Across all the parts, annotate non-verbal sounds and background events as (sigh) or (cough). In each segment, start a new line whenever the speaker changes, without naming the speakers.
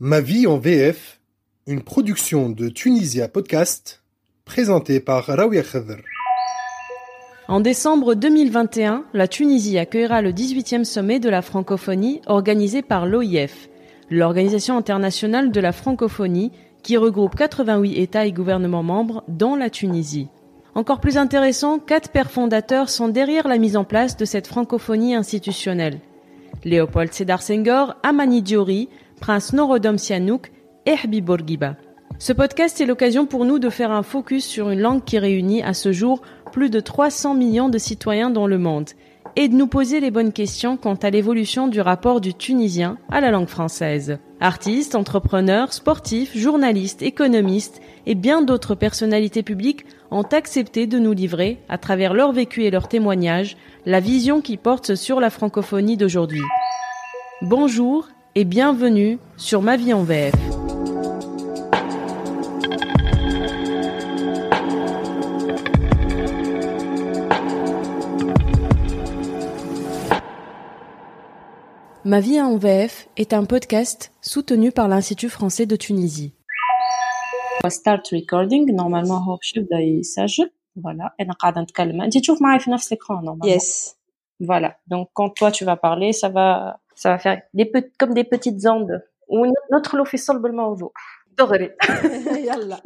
Ma vie en VF, une production de Tunisia Podcast, présentée par Rawia Khadr.
En décembre 2021, la Tunisie accueillera le 18e sommet de la francophonie organisé par l'OIF, l'Organisation internationale de la francophonie, qui regroupe 88 États et gouvernements membres, dont la Tunisie. Encore plus intéressant, quatre pères fondateurs sont derrière la mise en place de cette francophonie institutionnelle. Léopold Sédar Senghor, Amani Diori, Prince Norodom Sihanouk et Habib Bourguiba. Ce podcast est l'occasion pour nous de faire un focus sur une langue qui réunit à ce jour plus de 300 millions de citoyens dans le monde et de nous poser les bonnes questions quant à l'évolution du rapport du tunisien à la langue française. Artistes, entrepreneurs, sportifs, journalistes, économistes et bien d'autres personnalités publiques ont accepté de nous livrer, à travers leur vécu et leurs témoignages, la vision qui porte sur la francophonie d'aujourd'hui. Bonjour et bienvenue sur Ma vie en VF. Ma vie en VF est un podcast soutenu par l'Institut français de Tunisie.
On va start recording normalement هو باش يبدا يسجل voilà انا قاعده نتكلم انت تشوف معي في نفس l'écran normalement
Yes.
voilà donc quand toi tu vas parler ça va ça va faire des pe- comme des petites ondes وندخلوا في صلب الموضوع دغري
Yalla.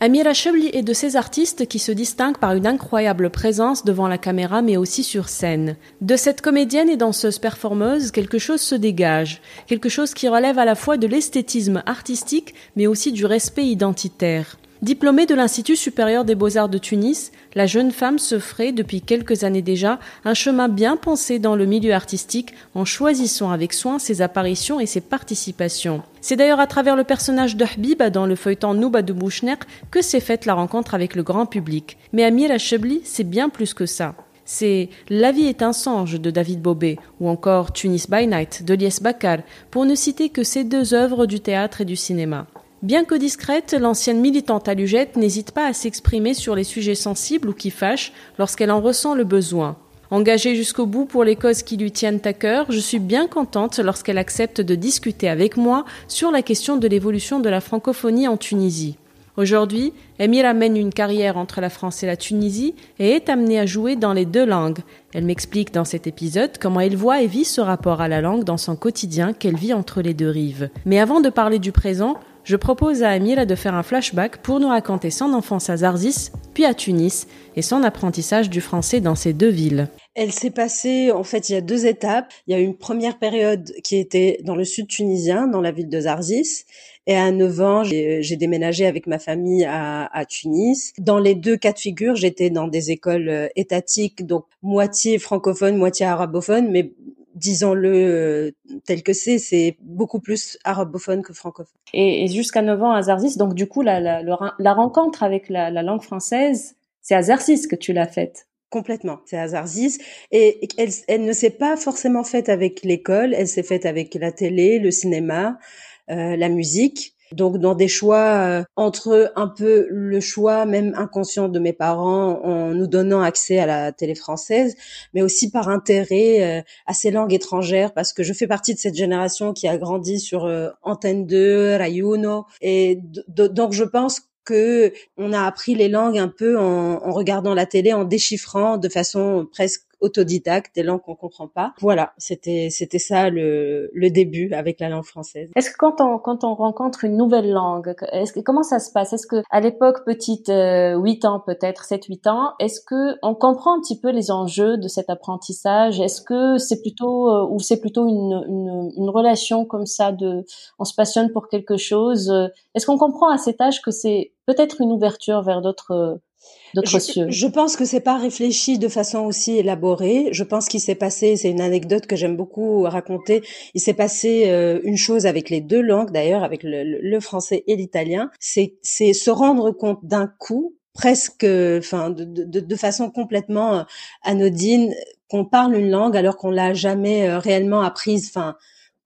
Amira Chebli est de ces artistes qui se distinguent par une incroyable présence devant la caméra mais aussi sur scène. De cette comédienne et danseuse performeuse, quelque chose se dégage, quelque chose qui relève à la fois de l'esthétisme artistique mais aussi du respect identitaire. Diplômée de l'Institut supérieur des beaux-arts de Tunis, la jeune femme se ferait depuis quelques années déjà un chemin bien pensé dans le milieu artistique en choisissant avec soin ses apparitions et ses participations. C'est d'ailleurs à travers le personnage de dans le feuilleton Nouba de Bouchner que s'est faite la rencontre avec le grand public. Mais Amira Chebli, c'est bien plus que ça. C'est La vie est un songe de David Bobet ou encore Tunis by Night de Lies Bakar, pour ne citer que ces deux œuvres du théâtre et du cinéma. Bien que discrète, l'ancienne militante alugette n'hésite pas à s'exprimer sur les sujets sensibles ou qui fâchent lorsqu'elle en ressent le besoin. Engagée jusqu'au bout pour les causes qui lui tiennent à cœur, je suis bien contente lorsqu'elle accepte de discuter avec moi sur la question de l'évolution de la francophonie en Tunisie. Aujourd'hui, Emira mène une carrière entre la France et la Tunisie et est amenée à jouer dans les deux langues. Elle m'explique dans cet épisode comment elle voit et vit ce rapport à la langue dans son quotidien qu'elle vit entre les deux rives. Mais avant de parler du présent, je propose à Amira de faire un flashback pour nous raconter son enfance à Zarzis, puis à Tunis, et son apprentissage du français dans ces deux villes.
Elle s'est passée, en fait, il y a deux étapes. Il y a une première période qui était dans le sud tunisien, dans la ville de Zarzis. Et à 9 ans, j'ai j'ai déménagé avec ma famille à, à Tunis. Dans les deux cas de figure, j'étais dans des écoles euh, étatiques, donc moitié francophone, moitié arabophone, mais disons-le euh, tel que c'est, c'est beaucoup plus arabophone que francophone.
et, et jusqu'à 9 ans à Zarzis donc du coup la, la, la rencontre avec la, la langue française c'est à Zarzis que tu l'as faite
Complètement, c'est à Zarzis. Et elle, elle ne s'est pas forcément faite avec l'école, elle s'est faite avec la télé, le cinéma, euh, la musique. Donc dans des choix euh, entre un peu le choix même inconscient de mes parents en nous donnant accès à la télé française, mais aussi par intérêt euh, à ces langues étrangères parce que je fais partie de cette génération qui a grandi sur euh, Antenne 2, Rayuno et donc je pense que on a appris les langues un peu en, en regardant la télé, en déchiffrant de façon presque autodidacte des langues qu'on comprend pas. Voilà, c'était c'était ça le, le début avec la langue française.
Est-ce que quand on quand on rencontre une nouvelle langue, est-ce que comment ça se passe? Est-ce que à l'époque petite euh, 8 ans peut-être 7 8 ans, est-ce que on comprend un petit peu les enjeux de cet apprentissage? Est-ce que c'est plutôt euh, ou c'est plutôt une, une une relation comme ça de on se passionne pour quelque chose? Est-ce qu'on comprend à cet âge que c'est peut-être une ouverture vers d'autres d'autres cieux
Je, pense que c'est pas réfléchi de façon aussi élaborée. Je pense qu'il s'est passé, c'est une anecdote que j'aime beaucoup raconter. Il s'est passé euh, une chose avec les deux langues, d'ailleurs, avec le, français et l'italien. C'est, c'est se rendre compte d'un coup, presque, enfin, de, de, de façon complètement euh, anodine, qu'on parle une langue alors qu'on l'a jamais euh, réellement apprise. Enfin,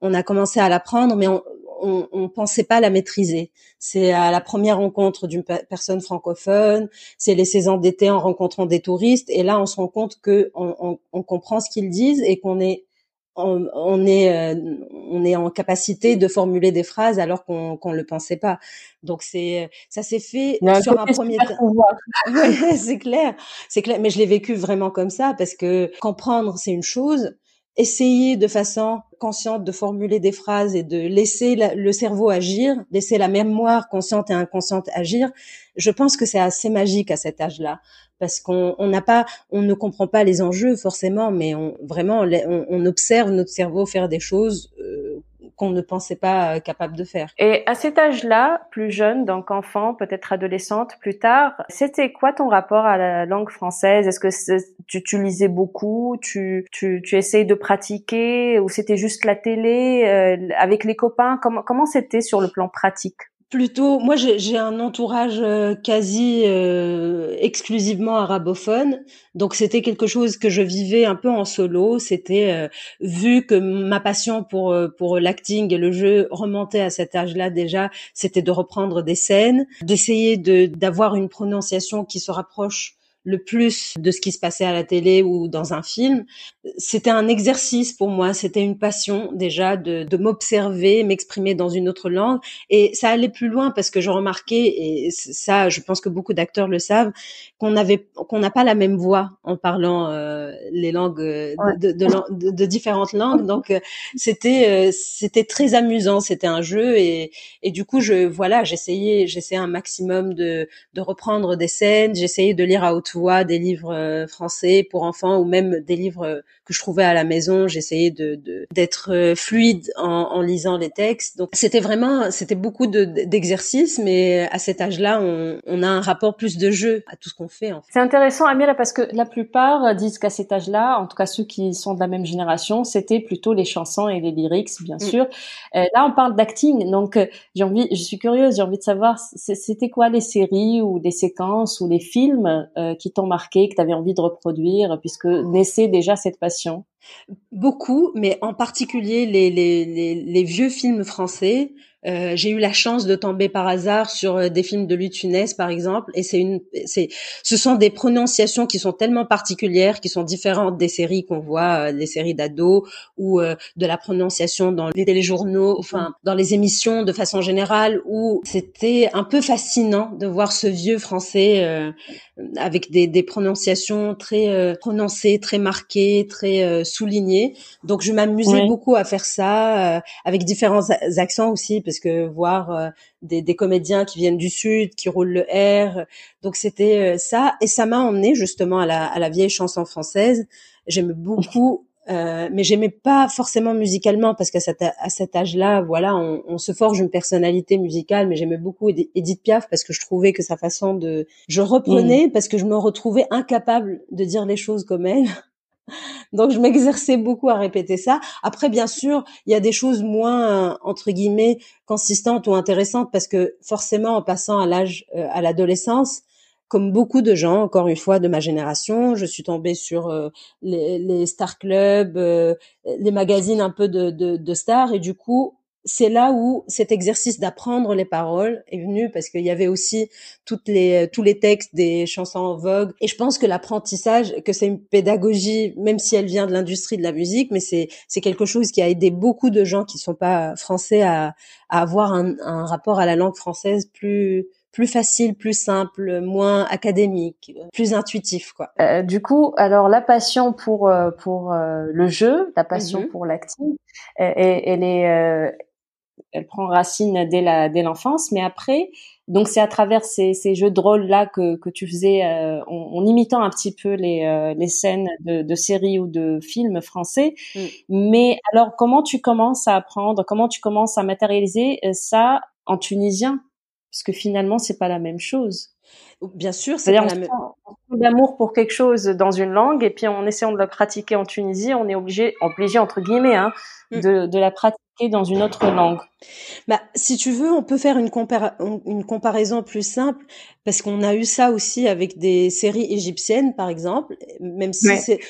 on a commencé à l'apprendre, mais on, on, on pensait pas la maîtriser. C'est à la première rencontre d'une pe- personne francophone, c'est les saisons d'été en rencontrant des touristes, et là on se rend compte que on, on- on comprend ce qu'ils disent et qu'on est on, est euh, on est en capacité de formuler des phrases alors qu'on qu'on le pensait pas. Donc c'est ça s'est fait sur un premier temps. (laughs) ouais, c'est clair, c'est clair. Mais je l'ai vécu vraiment comme ça parce que comprendre c'est une chose, essayer de façon consciente de formuler des phrases et de laisser le cerveau agir, laisser la mémoire consciente et inconsciente agir, je pense que c'est assez magique à cet âge-là. Parce qu'on n'a pas, on ne comprend pas les enjeux forcément, mais on, vraiment on, observe notre cerveau faire des choses euh, qu'on ne pensait pas euh, capable de faire.
Et à cet âge-là, plus jeune, donc enfant, peut-être adolescente, plus tard, c'était quoi ton rapport à la langue française? Est-ce que tu, tu, lisais beaucoup? Tu, tu, tu essayes de pratiquer? Ou c'était juste la télé? Euh, avec les copains? Comment comment c'était sur le plan pratique?
Plutôt, moi j'ai un entourage euh, quasi euh, exclusivement arabophone, donc c'était quelque chose que je vivais un peu en solo. C'était euh, vu que ma passion pour pour l'acting et le jeu remontait à cet âge-là déjà, c'était de reprendre des scènes, d'essayer de d'avoir une prononciation qui se rapproche le plus de ce qui se passait à la télé ou dans un film. C'était un exercice pour moi, c'était une passion déjà de, de m'observer, m'exprimer dans une autre langue. Et ça allait plus loin parce que je remarquais, et ça je pense que beaucoup d'acteurs le savent, qu'on avait qu'on n'a pas la même voix en parlant euh, les langues de, de, de, différentes langues. Donc euh, c'était euh, c'était très amusant, c'était un jeu et, et du coup je voilà j'essayais j'essayais un maximum de, de reprendre des scènes, j'essayais de lire à haute voix des livres euh, français pour enfants ou même des livres euh, que je trouvais à la maison. J'essayais de d'être euh, fluide en, en, lisant les textes. Donc c'était vraiment c'était beaucoup d'exercices, mais à cet âge-là, on, on, a un rapport plus de jeu à tout ce qu'on fait. En fait.
C'est intéressant, Amira, parce que la plupart disent qu'à cet âge-là, en tout cas ceux qui sont de la même génération, c'était plutôt les chansons et les lyrics, bien mm. sûr. là, on parle d'acting, donc j'ai envie, je suis curieuse, j'ai envie de savoir, c'était quoi les séries ou des séquences ou les films qui t'ont marqué, que tu avais envie de reproduire, puisque naissait déjà cette passion?
Beaucoup, mais en particulier les, les, les, les vieux films français. Euh, j'ai eu la chance de tomber par hasard sur euh, des films de Lutunès, par exemple, et c'est une, c'est, ce sont des prononciations qui sont tellement particulières, qui sont différentes des séries qu'on voit, euh, les séries d'ados ou de la prononciation dans les téléjournaux, enfin dans les émissions de façon générale, où c'était un peu fascinant de voir ce vieux français avec des, des, prononciations très prononcées, très marquées, très soulignées. Donc je m'amusais beaucoup à faire ça avec différents accents aussi parce que voir euh, des, des, comédiens qui viennent du sud, qui roulent le R, donc c'était euh, ça, et ça m'a emmené justement à la, à la vieille chanson française. J'aime beaucoup. Euh, mais j'aimais pas forcément musicalement parce qu'à cet, à cet âge-là, voilà, on, on, se forge une personnalité musicale. Mais j'aimais beaucoup Edith Piaf parce que je trouvais que sa façon de, je reprenais mm. parce que je me retrouvais incapable de dire les choses comme elle. Donc je m'exerçais beaucoup à répéter ça. Après, bien sûr, il y a des choses moins entre guillemets consistantes ou intéressantes parce que forcément, en passant à l'âge, euh, à l'adolescence, comme beaucoup de gens, encore une fois, de ma génération, je suis tombée sur euh, les, les, star clubs, euh, les magazines un peu de, de, de stars, et du coup, c'est là où cet exercice d'apprendre les paroles est venu parce qu'il y avait aussi toutes les tous les textes des chansons en vogue et je pense que l'apprentissage que c'est une pédagogie même si elle vient de l'industrie de la musique mais c'est c'est quelque chose qui a aidé beaucoup de gens qui sont pas français à, à avoir un, un rapport à la langue française plus plus facile, plus simple, moins académique, plus intuitif quoi.
Euh, du coup, alors la passion pour euh, pour euh, le jeu, la passion mm-hmm. pour l'acting, elle est elle prend racine dès la dès l'enfance, mais après, donc c'est à travers ces, ces jeux de rôle là que que tu faisais euh, en, imitant un petit peu les euh, les scènes de, de séries ou de films français. Mm. Mais alors comment tu commences à apprendre, comment tu commences à matérialiser euh, ça en tunisien, parce que finalement c'est pas la même chose.
Bien sûr, c'est la même.
D'amour pour quelque chose dans une langue et puis en essayant de la pratiquer en Tunisie, on est obligé, obligé entre guillemets, hein, mm. de, de la pratiquer dans une autre langue
bah, si tu veux, on peut faire une, une comparaison plus simple parce qu'on a eu ça aussi avec des séries égyptiennes, par exemple, même si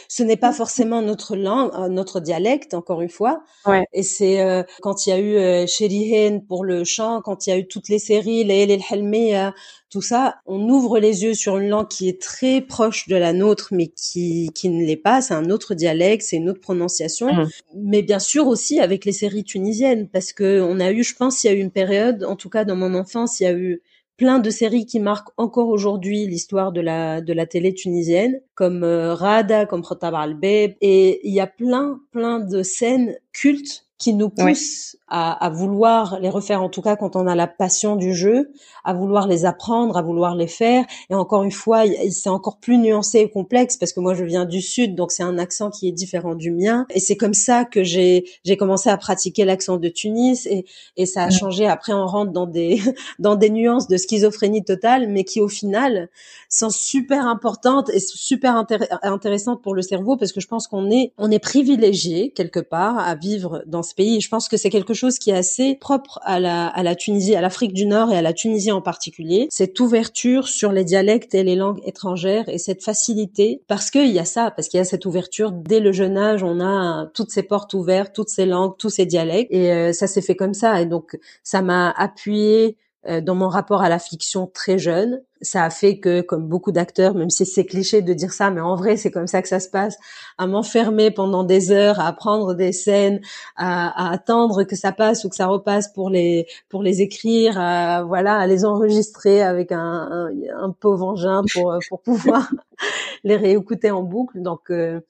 ce n'est pas forcément notre langue, euh, notre dialecte, encore une fois.
Ouais.
Et c'est euh, quand il y a eu euh, pour le chant, quand il y a eu toutes les séries, les El Helmiya, tout ça, on ouvre ouvre les yeux sur une langue qui est très proche de la nôtre, mais qui, qui ne l'est pas. C'est un autre dialecte, c'est une autre prononciation. Mmh. Mais bien sûr aussi avec les séries tunisiennes, parce que on a eu, je pense, il y a eu une période, en tout cas dans mon enfance, il y a eu plein de séries qui marquent encore aujourd'hui l'histoire de la de la télé tunisienne, comme euh, Rada, comme Khotab al-Beb, et il y a plein plein de scènes cultes qui nous poussent à, à, vouloir les refaire, en tout cas quand on a la passion du jeu, à vouloir les apprendre, à vouloir les faire. Et encore une fois, c'est encore plus nuancé et complexe parce que moi je viens du sud, donc c'est un accent qui est différent du mien. Et c'est comme ça que j'ai j'ai commencé à pratiquer l'accent de Tunis et, et ça a changé. Après, on rentre dans des (laughs) dans des nuances de schizophrénie totale, mais qui au final sont super importantes et super intéressantes pour le cerveau parce que je pense qu'on est on est privilégié quelque part à vivre dans je pense que c'est quelque chose qui est assez propre à la, à la Tunisie, à l'Afrique du Nord et à la Tunisie en particulier. Cette ouverture sur les dialectes et les langues étrangères et cette facilité, parce qu'il y a ça, parce qu'il y a cette ouverture dès le jeune âge, on a toutes ces portes ouvertes, toutes ces langues, tous ces dialectes, et euh, ça s'est fait comme ça. Et donc ça m'a appuyé euh, dans mon rapport à la fiction très jeune. Ça a fait que, comme beaucoup d'acteurs, même si c'est cliché de dire ça, mais en vrai c'est comme ça que ça se passe, à m'enfermer pendant des heures, à apprendre des scènes, à, attendre que ça passe ou que ça repasse pour les pour les écrire, à, voilà, à les enregistrer avec un, un, un pauvre engin pour pour pouvoir (laughs) les réécouter en boucle. Donc euh,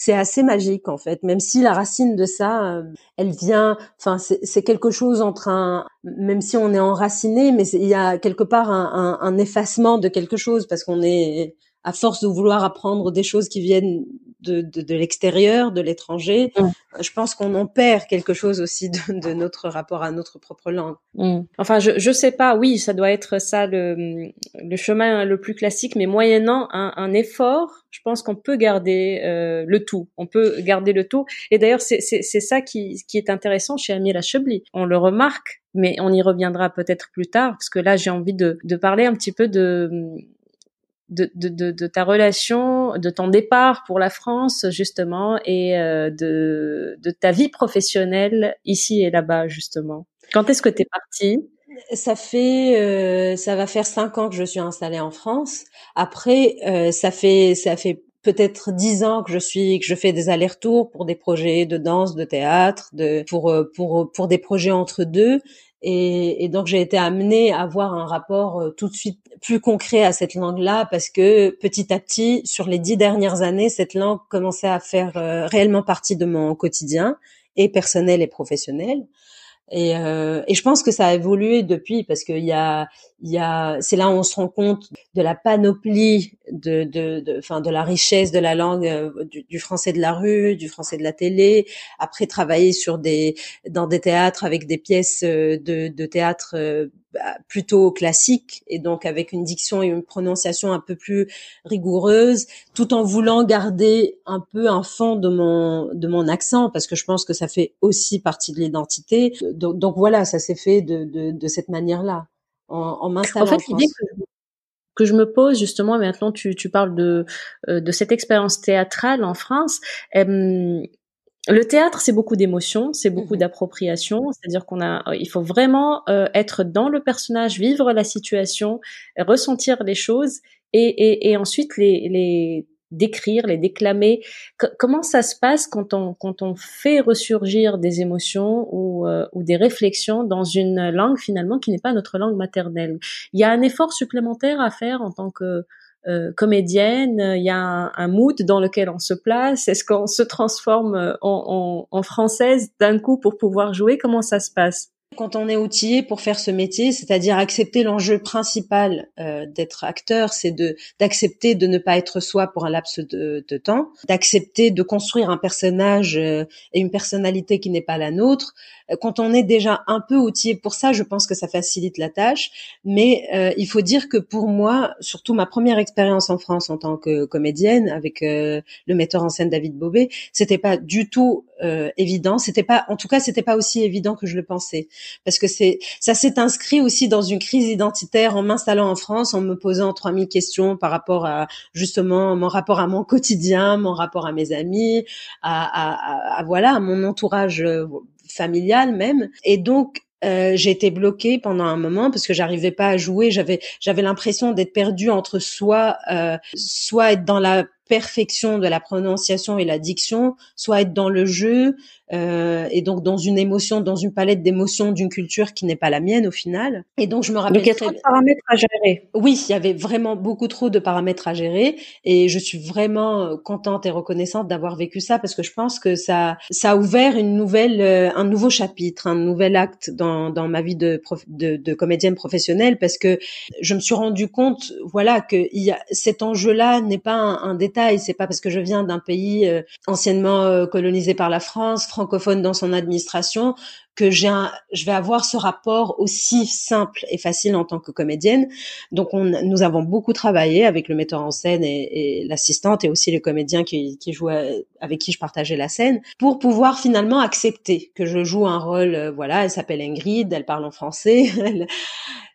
c'est assez magique en fait, même si la racine de ça, euh, elle vient, enfin c'est quelque chose entre un, même si on est enraciné, mais il y a quelque part un, un, un effacement de quelque chose parce qu'on est à force de vouloir apprendre des choses qui viennent de, de, de l'extérieur, de l'étranger, mm. je pense qu'on en perd quelque chose aussi de, de, notre rapport à notre propre langue.
Mm. Enfin, je je sais pas. Oui, ça doit être ça le le chemin le plus classique, mais moyennant un, un effort, je pense qu'on peut garder euh, le tout. On peut garder le tout. Et d'ailleurs, c'est c'est c'est ça qui qui est intéressant chez Amira Chebli. On le remarque, mais on y reviendra peut-être plus tard, parce que là, j'ai envie de de parler un petit peu de de, de, de, ta relation, de ton départ pour la France justement et euh, de, de ta vie professionnelle ici et là-bas justement. Quand est-ce que tu es partie?
Ça fait, euh, ça va faire cinq ans que je suis installée en France. Après, euh, ça fait, ça fait peut-être dix ans que je suis, que je fais des allers-retours pour des projets de danse, de théâtre, de pour pour pour des projets entre deux. Et, et donc j'ai été amenée à avoir un rapport euh, tout de suite plus concret à cette langue-là parce que petit à petit, sur les dix dernières années, cette langue commençait à faire euh, réellement partie de mon quotidien et personnel et professionnel. Et, euh, et, je pense que ça a évolué depuis parce qu'il y a, il y a, c'est là où on se rend compte de la panoplie, de, de, de, enfin, de la richesse de la langue euh, du, du, français de la rue, du français de la télé. Après, travailler sur des, dans des théâtres avec des pièces euh, de, de théâtre euh, plutôt classiques et donc avec une diction et une prononciation un peu plus rigoureuse, tout en voulant garder un peu un fond de mon de mon accent parce que je pense que ça fait aussi partie de l'identité. Donc, donc voilà, ça s'est fait de, de, de cette manière-là en, en m'installant en, fait,
l'idée que, je me pose justement, maintenant tu, tu parles de, euh, de cette expérience théâtrale en France. Euh, le théâtre, c'est beaucoup d'émotions, c'est beaucoup mmh d'appropriation, c'est-à-dire qu'on a, il faut vraiment euh, être dans le personnage, vivre la situation, ressentir les choses et, et, et ensuite les, les d'écrire, les déclamer. comment ça se passe quand on quand on fait ressurgir des émotions ou euh, ou des réflexions dans une langue finalement qui n'est pas notre langue maternelle? Il y a un effort supplémentaire à faire en tant que euh, comédienne. Il y a un, mood dans lequel on se place. Est-ce qu'on se transforme en, en française d'un coup pour pouvoir jouer? Comment ça se passe?
Quand on est outillé pour faire ce métier, c'est-à-dire accepter l'enjeu principal euh, d'être acteur, c'est de d'accepter de ne pas être soi pour un laps de, de temps, d'accepter de construire un personnage euh, et une personnalité qui n'est pas la nôtre. Euh, quand on est déjà un peu outillé pour ça, je pense que ça facilite la tâche. Mais euh, il faut dire que pour moi, surtout ma première expérience en France en tant que comédienne avec le metteur en scène David Bobet, c'était pas du tout évident. C'était pas, en tout cas, c'était pas aussi évident que je le pensais parce que c'est ça s'est inscrit aussi dans une crise identitaire en m'installant en France, en me posant 3000 questions par rapport à justement mon rapport à mon quotidien, mon rapport à mes amis, à, à, à, voilà, à mon entourage euh, familial même. Et donc euh, j'ai été bloquée pendant un moment parce que j'arrivais pas à jouer. J'avais j'avais l'impression d'être perdue entre soit euh, soit être dans la perfection de la prononciation et la diction, soit être dans le jeu euh, et donc dans une émotion, dans une palette d'émotions d'une culture qui n'est pas la mienne au final. Et donc je me rappelle.
Donc il y a trop de paramètres à gérer.
Oui, il y avait vraiment beaucoup trop de paramètres à gérer et je suis vraiment euh, contente et reconnaissante d'avoir vécu ça parce que je pense que ça ça a ouvert une nouvelle euh, un nouveau chapitre, un nouvel acte dans dans ma vie de de, de comédienne professionnelle parce que je me suis rendu compte voilà que il y a cet enjeu-là n'est pas un, un détail, c'est pas parce que je viens d'un pays euh, anciennement colonisé par la France francophone dans son administration que j'ai je vais avoir ce rapport aussi simple et facile en tant que comédienne. Donc on, nous avons beaucoup travaillé avec le metteur en scène et, l'assistante et aussi les comédiens qui, qui jouaient avec qui je partageais la scène pour pouvoir finalement accepter que je joue un rôle. Euh, voilà, elle s'appelle Ingrid, elle parle en français. (laughs)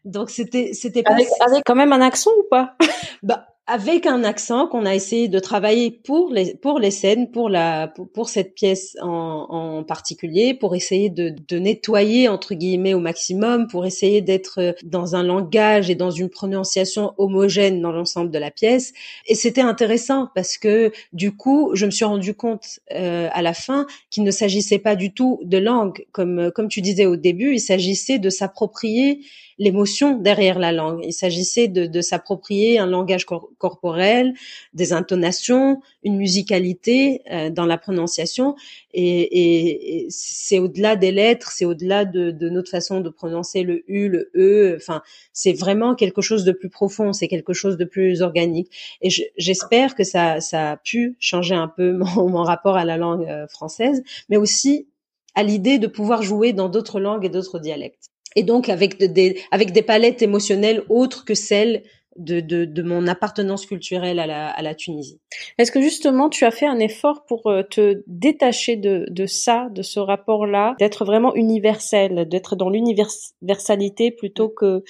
Donc c'était c'était
pas avec, avec quand même un accent ou pas?
Bah avec un accent qu'on a essayé de travailler pour les pour les scènes, pour la pour, cette pièce en, en, particulier, pour essayer de, de nettoyer entre guillemets au maximum, pour essayer d'être dans un langage et dans une prononciation homogène dans l'ensemble de la pièce. Et c'était intéressant parce que du coup, je me suis rendu compte euh, à la fin qu'il ne s'agissait pas du tout de langue, comme comme tu disais au début, il s'agissait de s'approprier l'émotion derrière la langue. Il s'agissait de, de s'approprier un langage corporel, des intonations, une musicalité euh, dans la prononciation. Et, et, c'est au-delà des lettres, c'est au-delà de, de, notre façon de prononcer le U, le E. Enfin, c'est vraiment quelque chose de plus profond, c'est quelque chose de plus organique. Et j'espère que ça, ça a pu changer un peu (laughs) mon, mon rapport à la langue euh, française, mais aussi à l'idée de pouvoir jouer dans d'autres langues et d'autres dialectes et donc avec des avec des palettes émotionnelles autres que celles de, de, de mon appartenance culturelle à la, à la Tunisie.
Est-ce que justement tu as fait un effort pour euh, te détacher de, de ça, de ce rapport-là, d'être vraiment universel, d'être dans l'universalité plutôt que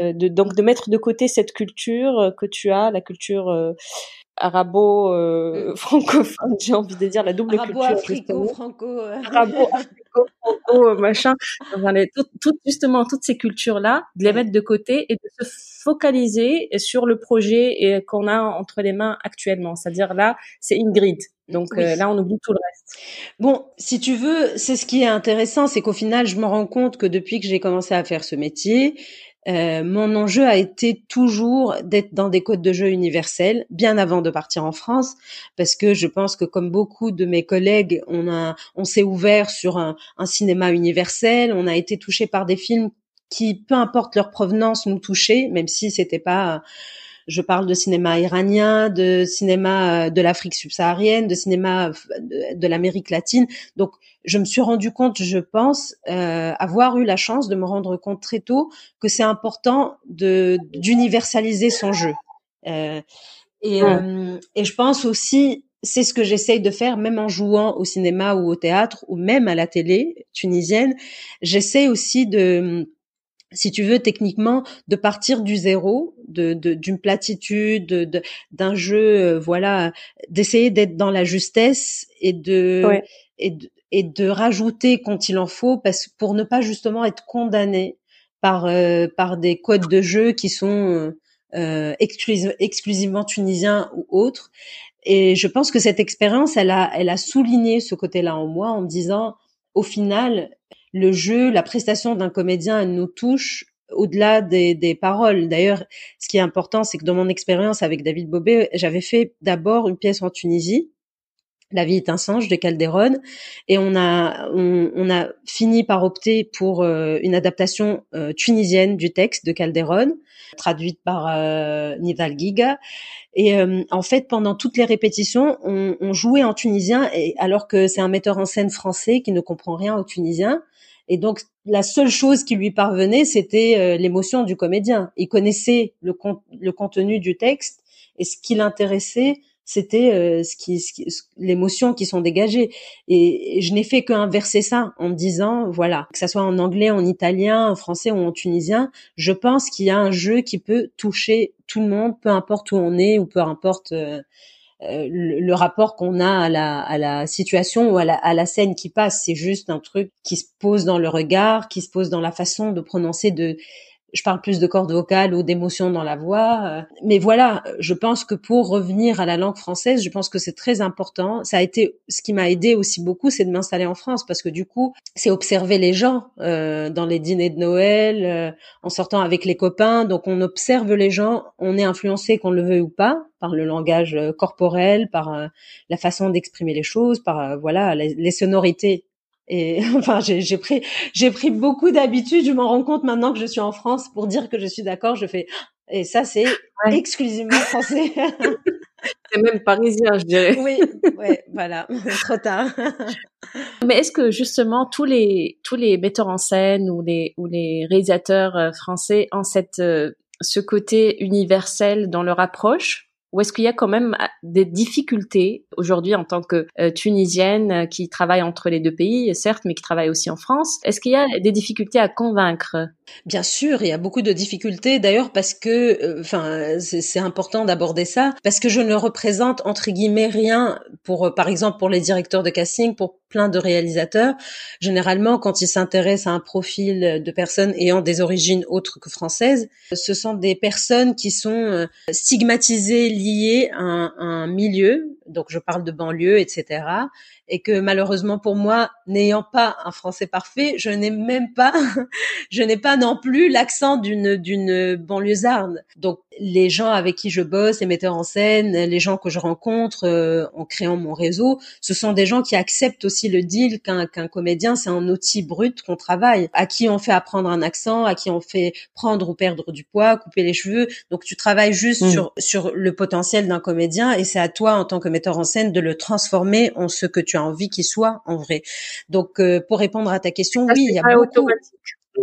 euh, de, donc de mettre de côté cette culture que tu as, la culture euh, arabo euh, francophone, (laughs) j'ai envie de dire la double
arabo,
culture.
Africo, franco, euh.
arabo, africo, franco, euh, machin. Enfin, les, tout, tout, justement, toutes ces cultures-là, de les mettre de côté et de se focaliser sur le projet qu'on a entre les mains actuellement. C'est-à-dire là, c'est Ingrid. Donc euh, là, on oublie tout le reste.
Bon, si tu veux, c'est ce qui est intéressant, c'est qu'au final, je me rends compte que depuis que j'ai commencé à faire ce métier, euh, mon enjeu a été toujours d'être dans des codes de jeu universels, bien avant de partir en France, parce que je pense que comme beaucoup de mes collègues, on a, on s'est ouvert sur un, un, cinéma universel, on a été touché par des films qui, peu importe leur provenance, nous touchaient, même si c'était pas je parle de cinéma iranien, de cinéma euh, de l'Afrique subsaharienne, de cinéma euh, de, l'Amérique latine. Donc, je me suis rendu compte, je pense, euh, avoir eu la chance de me rendre compte très tôt que c'est important de d'universaliser son jeu. Euh, et, et je pense aussi, c'est ce que j'essaye de faire, même en jouant au cinéma ou au théâtre ou même à la télé tunisienne. J'essaie aussi de si tu veux, techniquement, de partir du zéro, de, d'une platitude, d'un jeu, euh, voilà, d'essayer d'être dans la justesse et de, et de, et de rajouter quand il en faut, parce pour ne pas justement être condamné par euh, par des codes de jeu qui sont euh, exclusivement tunisiens ou autres. Et je pense que cette expérience, elle a, elle a souligné ce côté-là en moi en me disant, au final, le jeu, la prestation d'un comédien, nous touche au-delà des, paroles. D'ailleurs, ce qui est important, c'est que dans mon expérience avec David Bobé, j'avais fait d'abord une pièce en Tunisie, La vie est un singe de Calderon, et on a on, a fini par opter pour euh, une adaptation euh, tunisienne du texte de Calderon, traduite par euh, Nidal Giga. Et en fait, pendant toutes les répétitions, on, on jouait en tunisien, et alors que c'est un metteur en scène français qui ne comprend rien au tunisien. Et donc, la seule chose qui lui parvenait, c'était euh, l'émotion du comédien. Il connaissait le, le contenu du texte et ce qui l'intéressait, c'était euh, ce qui, l'émotion qui sont dégagées. Et, je n'ai fait qu'inverser ça en me disant, voilà, que ça soit en anglais, en italien, en français ou en tunisien, je pense qu'il y a un jeu qui peut toucher tout le monde, peu importe où on est ou peu importe euh, le, rapport qu'on a à la, à la situation ou à la, à la scène qui passe. C'est juste un truc qui se pose dans le regard, qui se pose dans la façon de prononcer de je parle plus de cordes vocales ou d'émotions dans la voix. Euh. Mais voilà, je pense que pour revenir à la langue française, je pense que c'est très important. Ça a été ce qui m'a aidé aussi beaucoup, c'est de m'installer en France parce que du coup, c'est observer les gens euh, dans les dîners de Noël, euh, en sortant avec les copains. Donc on observe les gens, on est influencé qu'on le veuille ou pas par le langage corporel, par la façon d'exprimer les choses, par voilà les sonorités et (laughs) enfin, j'ai pris, j'ai pris beaucoup d'habitude. Je m'en rends compte maintenant que je suis en France pour dire que je suis d'accord. Je fais et ça, c'est exclusivement français. (laughs)
c'est même parisien, je dirais.
Oui, ouais, voilà, (laughs) trop tard.
Mais est-ce que justement tous les tous les metteurs en scène ou les ou les réalisateurs euh, français ont cette euh, ce côté universel dans leur approche? Ou est-ce qu'il y a quand même ah, des difficultés aujourd'hui en tant que euh, tunisienne euh, qui travaille entre les deux pays, certes, mais qui travaille aussi en France? Est-ce qu'il y a des difficultés à convaincre?
Bien sûr, il y a beaucoup de difficultés. D'ailleurs parce que, euh, enfin, c'est important d'aborder ça. Parce que je ne représente entre guillemets rien pour, par exemple, pour les directeurs de casting, pour plein de réalisateurs. Généralement, quand ils s'intéressent à un profil de personnes ayant des origines autres que françaises, ce sont des personnes qui sont stigmatisées liées à un milieu. Donc, je parle de banlieue, etc et que malheureusement pour moi, n'ayant pas un français parfait, je n'ai même pas, (laughs) je n'ai pas non plus l'accent d'une d'une banlieusarde. Donc les gens avec qui je bosse, les metteurs en scène, les gens que je rencontre euh, en créant mon réseau, ce sont des gens qui acceptent aussi le deal qu'un qu'un comédien c'est un outil brut qu'on travaille, à qui on fait apprendre un accent, à qui on fait prendre ou perdre du poids, couper les cheveux. Donc tu travailles juste mmh. sur sur le potentiel d'un comédien et c'est à toi en tant que metteur en scène de le transformer en ce que tu envie qu'il soit en vrai. Donc, euh, pour répondre à ta question, oui, il y a beaucoup. Automatique.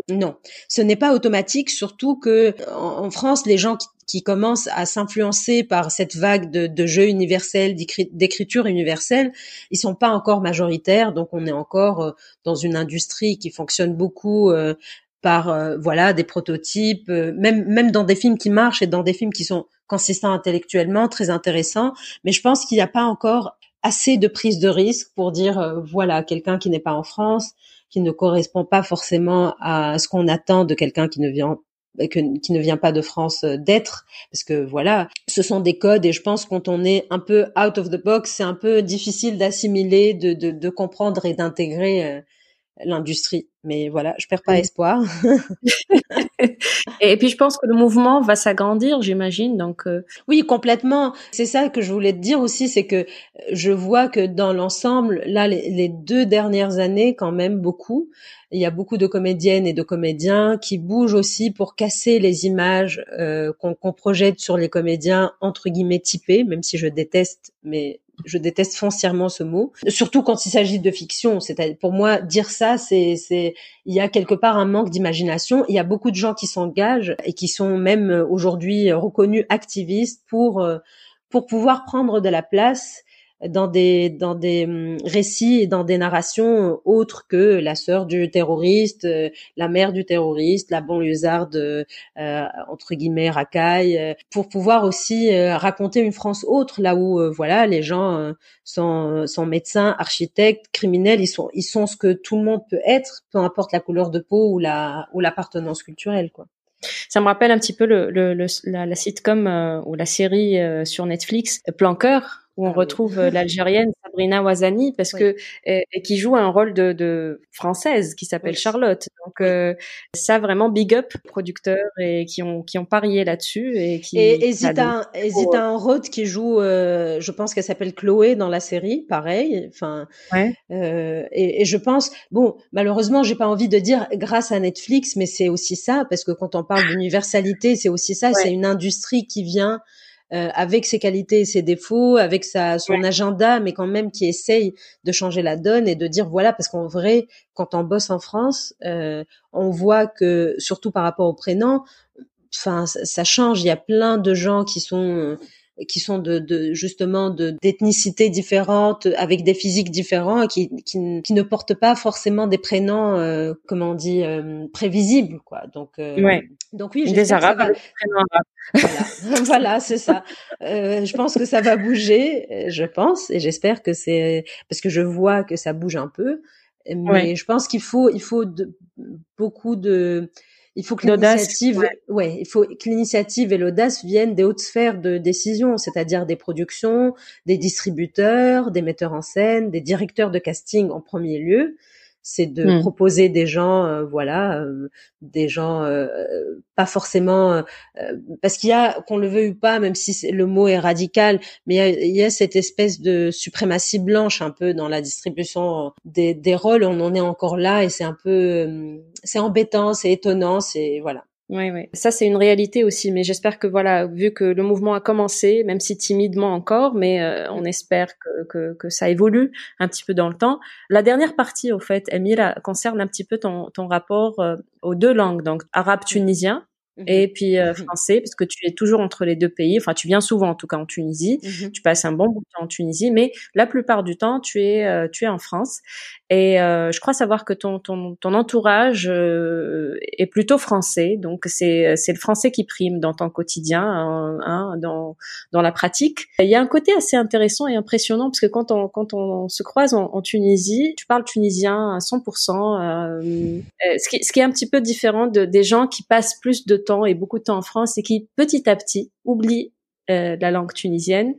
Non, ce n'est pas automatique, surtout que en, France, les gens qui, commencent à s'influencer par cette vague de, jeux universels, d'écriture universelle, ils sont pas encore majoritaires, donc on est encore euh, dans une industrie qui fonctionne beaucoup euh, par voilà des prototypes, même même dans des films qui marchent et dans des films qui sont consistants intellectuellement, très intéressants. Mais je pense qu'il n'y a pas encore assez de prise de risque pour dire euh, voilà quelqu'un qui n'est pas en France, qui ne correspond pas forcément à ce qu'on attend de quelqu'un qui ne vient euh, qui ne vient pas de France euh, d'être. Parce que voilà ce sont des codes et je pense quand on est un peu out of the box c'est un peu difficile d'assimiler de, de, de, comprendre et d'intégrer l'industrie. Mais voilà, je perds pas espoir. (laughs)
et puis je pense que le mouvement va s'agrandir, j'imagine. Donc euh,
oui, complètement. C'est ça que je voulais te dire aussi, c'est que je vois que dans l'ensemble, là, les, deux dernières années, quand même beaucoup, il y a beaucoup de comédiennes et de comédiens qui bougent aussi pour casser les images euh, qu'on projette sur les comédiens entre guillemets typés, même si je déteste, mais je déteste foncièrement ce mot, surtout quand il s'agit de fiction. C'est pour moi dire ça, c'est c'est il y a quelque part un manque d'imagination. Il y a beaucoup de gens qui s'engagent et qui sont même euh, aujourd'hui reconnus activistes pour euh, pour pouvoir prendre de la place dans des dans des hum, récits dans des narrations autres que la sœur du terroriste, euh, la mère du terroriste, la banlieusarde euh, entre guillemets racaille, euh, pour pouvoir aussi raconter une France autre là où voilà les gens sont sont médecins, architectes, criminels, ils sont ils sont ce que tout le monde peut être, peu importe la couleur de peau ou la ou l'appartenance culturelle quoi.
Ça me rappelle un petit peu le, le, la, la, sitcom ou la série sur Netflix, Plan Cœur, où on ah retrouve euh, l'Algérienne Sabrina Ouazani parce que et, qui joue un rôle de, de française qui s'appelle Charlotte. Donc euh, ça vraiment big up producteurs et qui ont qui ont parié là-dessus et qui
et Zita un Roth qui joue euh, je pense qu'elle s'appelle Chloé dans la série pareil enfin ouais. euh, et, et, je pense bon malheureusement j'ai pas envie de dire grâce à Netflix mais c'est aussi ça parce que quand on parle d'universalité c'est aussi ça c'est une industrie qui vient euh, avec ses qualités et ses défauts, avec sa son agenda, mais quand même qui essaye de changer la donne et de dire voilà parce qu'en vrai, quand on bosse en France, euh, on voit que surtout par rapport au prénom, enfin ça, change. Il y a plein de gens qui sont qui sont de, de justement de d'ethnicités différentes, avec des physiques différents, et qui, qui, qui ne portent pas forcément des prénoms, euh, comment on dit, euh, prévisibles, quoi. Donc, euh,
ouais.
donc oui,
des arabes, va...
voilà, (laughs) voilà c'est ça. Euh, je pense que ça va bouger, je pense, et j'espère que c'est parce que je vois que ça bouge un peu. Mais ouais. je pense qu'il faut, il faut de, beaucoup de il faut que l'initiative, ouais. ouais. il faut que l'initiative et l'audace viennent des hautes sphères de décision, c'est-à-dire des productions, des distributeurs, des metteurs en scène, des directeurs de casting en premier lieu, c'est de mmh. proposer des gens, euh, voilà, euh, des gens euh, pas forcément euh, parce qu'il y a qu'on le veuille ou pas, même si le mot est radical, mais il y, a, il y a, cette espèce de suprématie blanche un peu dans la distribution des, des rôles. On en est encore là et c'est un peu, c'est embêtant, c'est étonnant, c'est voilà.
Oui, oui. Ça, c'est une réalité aussi. Mais j'espère que, voilà, vu que le mouvement a commencé, même si timidement encore, mais euh, on espère que, que, que, ça évolue un petit peu dans le temps. La dernière partie, au fait, Emile, concerne un petit peu ton, ton rapport euh, aux deux langues, donc arabe-tunisien Mmh et puis euh, mmh français parce que tu es toujours entre les deux pays. Enfin tu viens souvent en tout cas en Tunisie. Mmh tu passes un bon bout de temps en Tunisie mais la plupart du temps tu es euh, tu es en France. Et euh, je crois savoir que ton ton, ton entourage euh, est plutôt français. Donc c'est c'est le français qui prime dans ton quotidien hein, hein, dans dans la pratique. Il y a un côté assez intéressant et impressionnant parce que quand on quand on se croise en, en Tunisie tu parles tunisien à 100% ce qui ce qui est un petit peu différent de des gens qui passent plus de temps et beaucoup de temps en France et qui petit à petit oublie euh, la langue tunisienne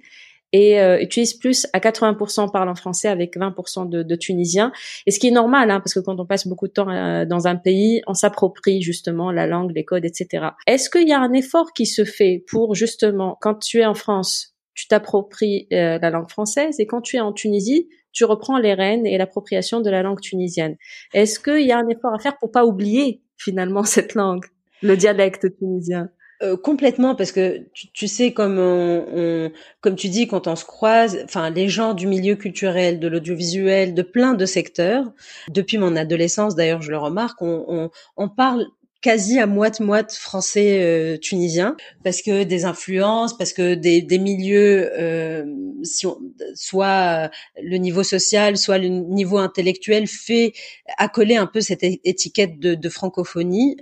et euh, utilise plus à 80% parle en français avec 20% de, de tunisiens. Et ce qui est normal, hein, parce que quand on passe beaucoup de temps euh, dans un pays, on s'approprie justement la langue, les codes, etc. Est-ce qu'il y a un effort qui se fait pour justement, quand tu es en France, tu t'appropries euh, la langue française et quand tu es en Tunisie, tu reprends les rênes et l'appropriation de la langue tunisienne? Est-ce qu'il y a un effort à faire pour pas oublier finalement (laughs) cette langue? Le dialecte tunisien.
Euh, complètement parce que tu, tu sais comme on, on, comme tu dis quand on se croise enfin les gens du milieu culturel de l'audiovisuel de plein de secteurs depuis mon adolescence d'ailleurs je le remarque on, on, on parle quasi à moite-moite français euh, tunisien parce que des influences parce que des, des milieux euh, si on, soit le niveau social soit le niveau intellectuel fait accoler un peu cette étiquette de, de francophonie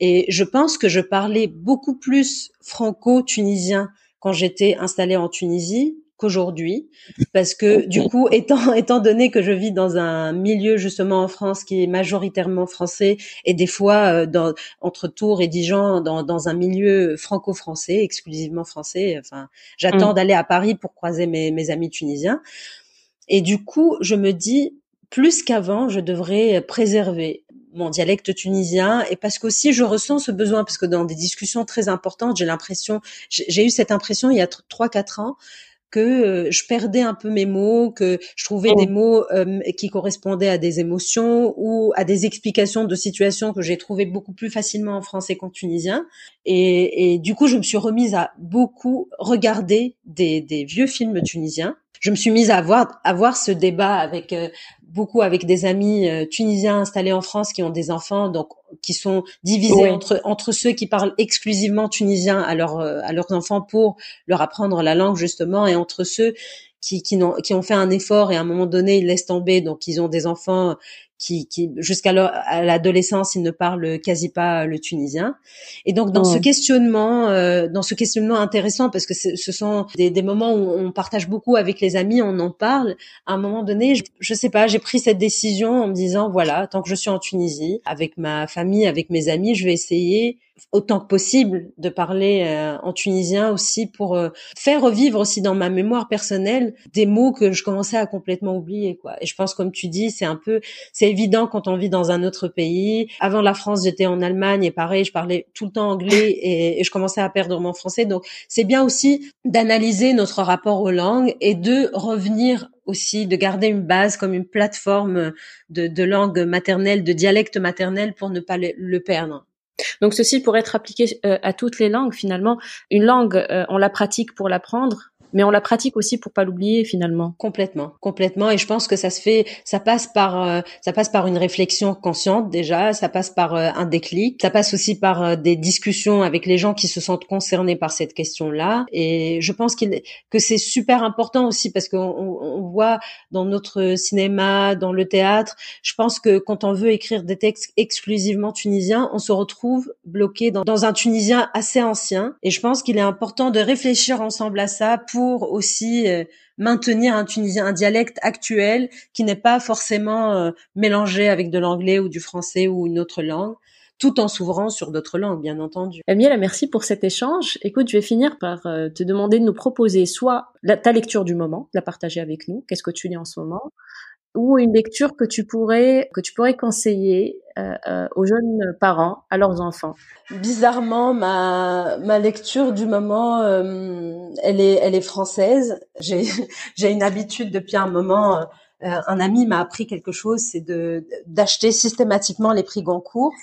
et je pense que je parlais beaucoup plus franco-tunisien quand j'étais installée en Tunisie qu'aujourd'hui, parce que du coup, étant (laughs) étant donné que je vis dans un milieu justement en France qui est majoritairement français et des fois euh, dans, entre Tours et Dijon dans, dans un milieu franco-français, exclusivement français. Enfin, j'attends mm. d'aller à Paris pour croiser mes, mes amis tunisiens. Et du coup, je me dis plus qu'avant, je devrais préserver mon dialecte tunisien et parce qu'aussi je ressens ce besoin parce que dans des discussions très importantes, j'ai l'impression, j'ai eu cette impression il y a trois quatre ans que euh, je perdais un peu mes mots, que je trouvais des oh. mots euh, qui correspondaient à des émotions ou à des explications de situations que j'ai trouvées beaucoup plus facilement en français qu'en tunisien. Et, et, du coup, je me suis remise à beaucoup regarder des, des vieux films tunisiens je me suis mise à avoir, à voir ce débat avec euh, beaucoup avec des amis euh, tunisiens installés en France qui ont des enfants, donc qui sont divisés entre entre ceux qui parlent exclusivement tunisien à leurs euh, à leurs enfants pour leur apprendre la langue justement, et entre ceux qui qui, ont, qui ont fait un effort et à un moment donné ils laissent tomber, donc ils ont des enfants qui, qui jusqu'à l'adolescence, il ne parle quasi pas le tunisien. Et donc dans ce questionnement, euh, dans ce questionnement intéressant, parce que ce sont des, des, moments où on partage beaucoup avec les amis, on en parle. À un moment donné, je, je sais pas, j'ai pris cette décision en me disant voilà, tant que je suis en Tunisie, avec ma famille, avec mes amis, je vais essayer autant que possible de parler euh, en tunisien aussi pour euh, faire revivre aussi dans ma mémoire personnelle des mots que je commençais à complètement oublier quoi. Et je pense comme tu dis, c'est un peu c'est évident quand on vit dans un autre pays. Avant la France, j'étais en Allemagne et pareil, je parlais tout le temps anglais et, je commençais à perdre mon français. Donc c'est bien aussi d'analyser notre rapport aux langues et de revenir aussi de garder une base comme une plateforme de, de langue maternelle, de dialecte maternel pour ne pas le perdre.
Donc ceci pourrait être appliqué euh, à toutes les langues finalement. Une langue, euh, on la pratique pour l'apprendre, mais on la pratique aussi pour pas l'oublier finalement.
Complètement, complètement. Et je pense que ça se fait, ça passe par, euh, ça passe par une réflexion consciente déjà, ça passe par euh, un déclic, ça passe aussi par euh, des discussions avec les gens qui se sentent concernés par cette question-là. Et je pense qu'il, que c'est super important aussi parce qu'on on voit dans notre cinéma, dans le théâtre, je pense que quand on veut écrire des textes exclusivement tunisiens, on se retrouve bloqué dans, dans un tunisien assez ancien. Et je pense qu'il est important de réfléchir ensemble à ça pour aussi euh, maintenir un tunisien, un dialecte actuel qui n'est pas forcément euh, mélangé avec de l'anglais ou du français ou une autre langue tout en s'ouvrant sur d'autres langues, bien entendu.
Amiela, merci pour cet échange. Écoute, je vais finir par euh, te demander de nous proposer soit ta lecture du moment, de la partager avec nous, qu'est-ce que tu lis en ce moment, ou une lecture que tu pourrais que tu pourrais conseiller euh, euh, aux jeunes parents, à leurs enfants?
Bizarrement, ma ma lecture du moment, euh, elle est elle est française. J'ai (laughs) j'ai une habitude depuis un moment. un ami m'a appris quelque chose, c'est de d'acheter systématiquement les prix Goncourt.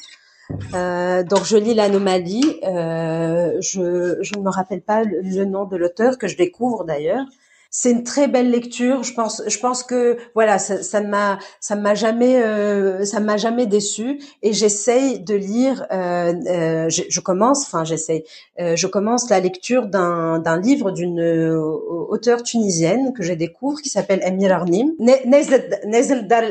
donc je lis l'anomalie. je je ne me rappelle pas le nom de l'auteur que je découvre d'ailleurs c'est une très belle lecture. Je pense, je pense que voilà, ça, ça ne m'a, ça m'a jamais, euh, ça m'a jamais déçu. Et j'essaye de lire. Euh, euh, je, je, commence, enfin j'essaye. Euh, je commence la lecture d'un d'un livre d'une euh, auteure tunisienne que je découvre qui s'appelle Amir Arnim, Nezel Dar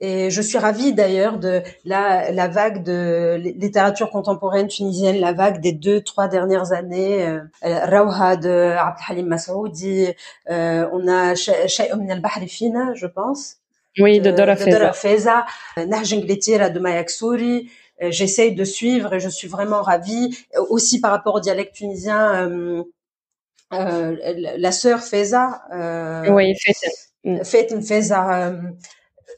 et je suis ravie d'ailleurs de la, la vague de littérature contemporaine tunisienne, la vague des deux, trois dernières années. Euh, Rawha de Abdelhalim Masoudi, euh, on a Shay'un min al Fina, je pense.
Oui, de Dora Feza.
De Dora Feza. de Mayak Souri. Euh, j'essaye de suivre et je suis vraiment ravie. Aussi par rapport au dialecte tunisien, euh, euh, la sœur Feza.
Euh, oui,
Feza. Feza.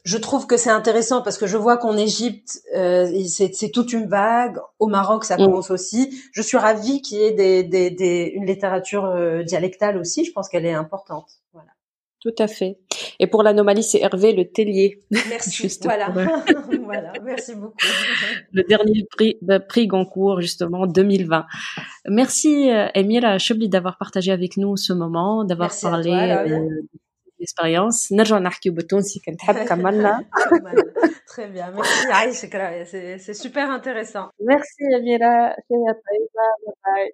Je trouve que c'est intéressant parce que je vois qu'en Égypte, euh, c'est toute une vague. Au Maroc, ça mm. commence aussi. Je suis ravie qu'il y ait des, des, des, une littérature euh, dialectale aussi. Je pense qu'elle est importante. Voilà.
Tout à fait. Et pour l'anomalie, c'est Hervé Le Tellier.
Merci. (laughs) voilà. (laughs) voilà. Merci beaucoup. (laughs)
Le dernier prix, bah, prix Goncourt, justement, 2020. Merci, euh, Emile Chebli, d'avoir partagé avec nous ce moment, d'avoir parlé l'expérience نرجع نحكي بالتونسي كنت حاب كملنا
très bien merci يعيشك c'est c'est super intéressant
merci Amira
طيبة باي